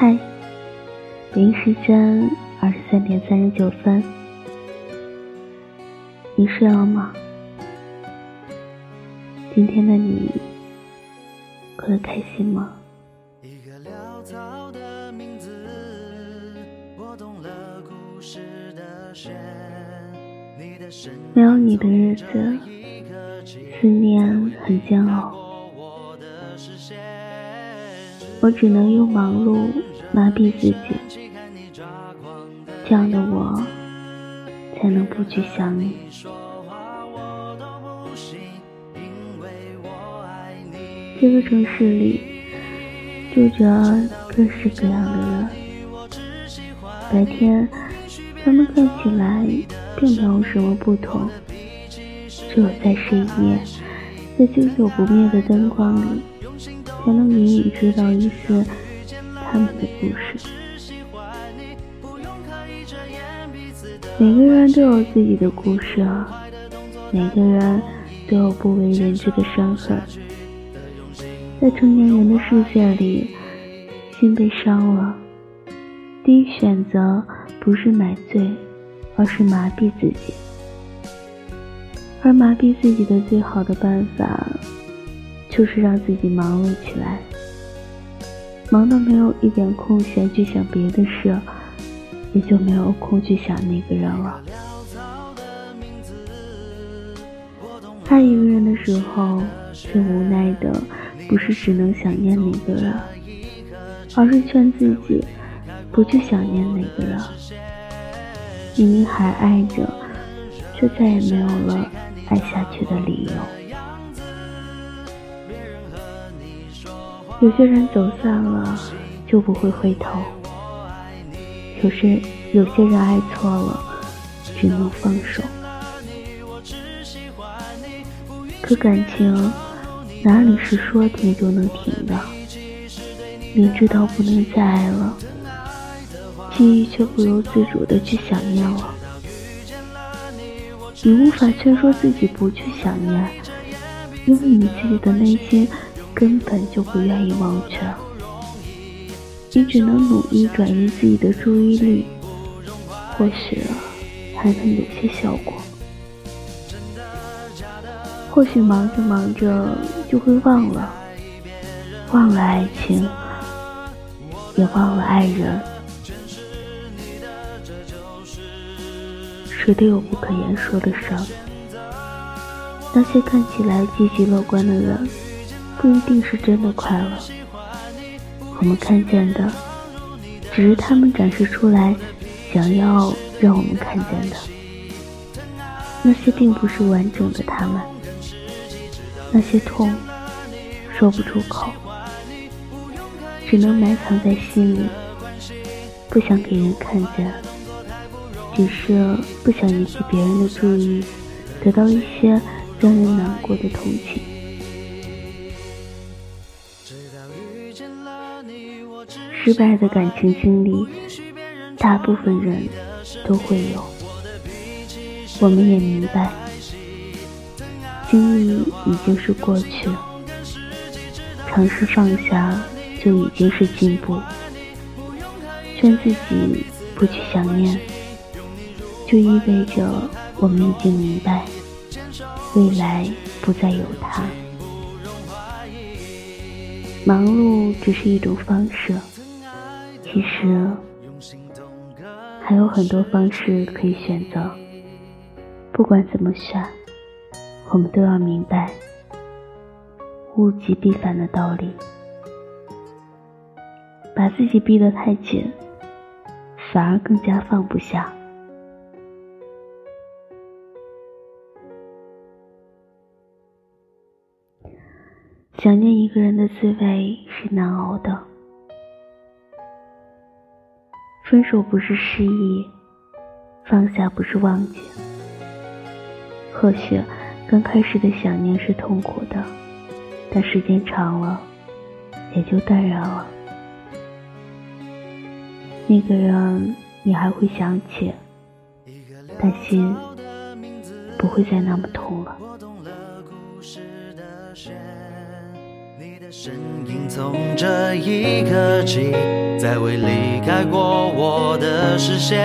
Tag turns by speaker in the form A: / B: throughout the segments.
A: 嗨，北京时间二十三点三十九分，你睡了吗？今天的你过得开心吗？没有你的日子，思念很煎熬。我只能用忙碌麻痹自己，这样的我才能不去想你。这个城市里住着各式各样的人，白天他们看起来并没有什么不同，只有在深夜，在久久不灭的灯光里。才能隐隐知道一些他们的故事。每个人都有自己的故事啊，每个人都有不为人知的伤痕。在成年人的世界里，心被伤了，第一选择不是买醉，而是麻痹自己。而麻痹自己的最好的办法。就是让自己忙碌起来，忙到没有一点空闲去想别的事，也就没有空去想那个人了。爱一个人的时候，最无奈的不是只能想念那个人，而是劝自己不去想念那个人。明明还爱着，却再也没有了爱下去的理由。有些人走散了就不会回头，有些有些人爱错了只能放手。可感情哪里是说停就能停的？明知道不能再爱了，记忆却不由自主的去想念了。你无法劝说自己不去想念，因为你自己的内心。根本就不愿意忘却，你只能努力转移自己的注意力，或许还能有些效果。或许忙着忙着就会忘了，忘了爱情，也忘了爱人。谁都有不可言说的伤，那些看起来积极乐观的人。不一定是真的快乐，我们看见的只是他们展示出来想要让我们看见的，那些并不是完整的他们，那些痛说不出口，只能埋藏在心里，不想给人看见，只是不想引起别人的注意，得到一些让人难过的同情。失败的感情经历，大部分人都会有。我们也明白，经历已经是过去，尝试放下就已经是进步。劝自己不去想念，就意味着我们已经明白，未来不再有他。忙碌只是一种方式。其实还有很多方式可以选择，不管怎么选，我们都要明白物极必反的道理。把自己逼得太紧，反而更加放不下。想念一个人的滋味是难熬的。分手不是失忆，放下不是忘记。或许刚开始的想念是痛苦的，但时间长了，也就淡然了。那个人你还会想起，但心不会再那么痛了。
B: 身影从这一刻起，再未离开过我的视线。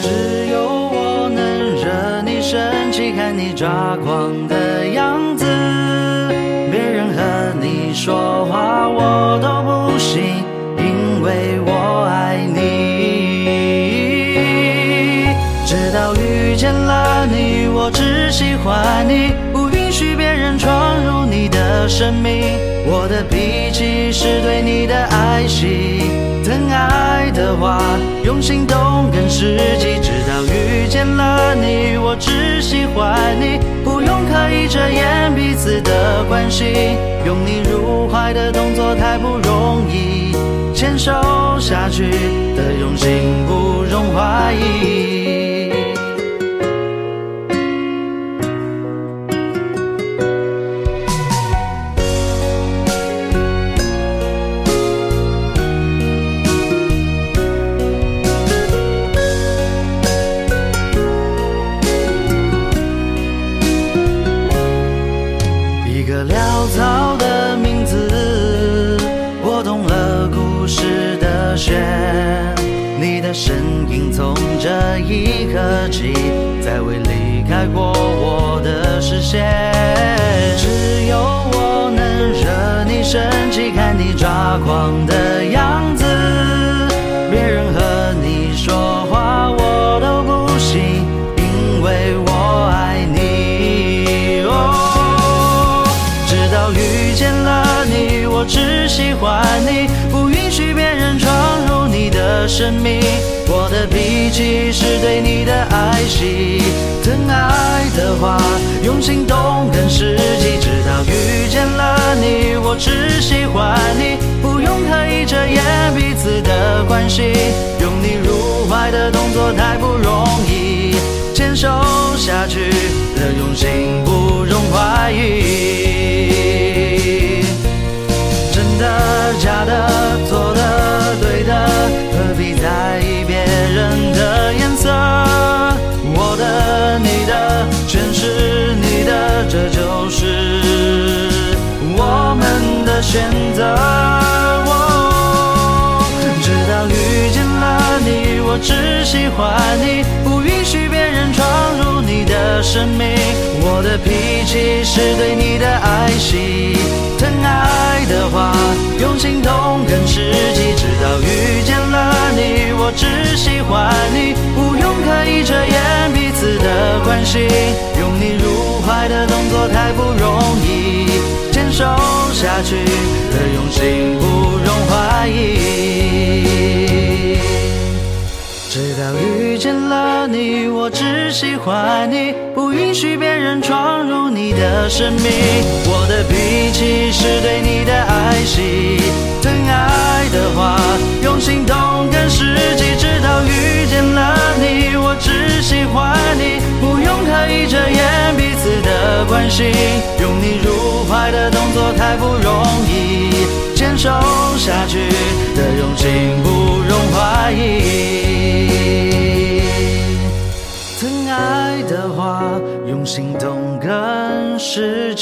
B: 只有我能惹你生气，看你抓狂的样子。别人和你说话我都不信，因为我爱你。直到遇见了你，我只喜欢你，不允许别人闯入的生命。我的脾气是对你的爱惜，疼爱的话用行动更实际。直到遇见了你，我只喜欢你，不用刻意遮掩彼此的关系。拥你入怀的动作太不容易，牵手下去的用心不容怀疑。潦草的名字，拨动了故事的弦。你的身影从这一刻起，再未离开过我的视线。只有我能惹你生气，看你抓狂的样子。生命。我的脾气是对你的爱惜，疼爱的话用行动更实际。直到遇见了你，我只喜欢你，不用刻意遮掩彼此的关系。拥你入怀的动作太不容易，牵手下去只喜欢你，不允许别人闯入你的生命。我的脾气是对你的爱惜，疼爱的话用行动更实际。直到遇见了你，我只喜欢你，不用刻意遮掩彼此的关系。拥你入怀的动作太不容易，牵手下去的用心不容怀疑。直到遇见了你，我只喜欢你，不允许别人闯入你的生命。我的脾气是对你的爱惜，疼爱的话用行动更实际。直到遇见了你，我只喜欢你，不用刻意遮掩彼此的关心。拥你入怀的动作太不容易，牵手下去的用心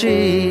B: 疼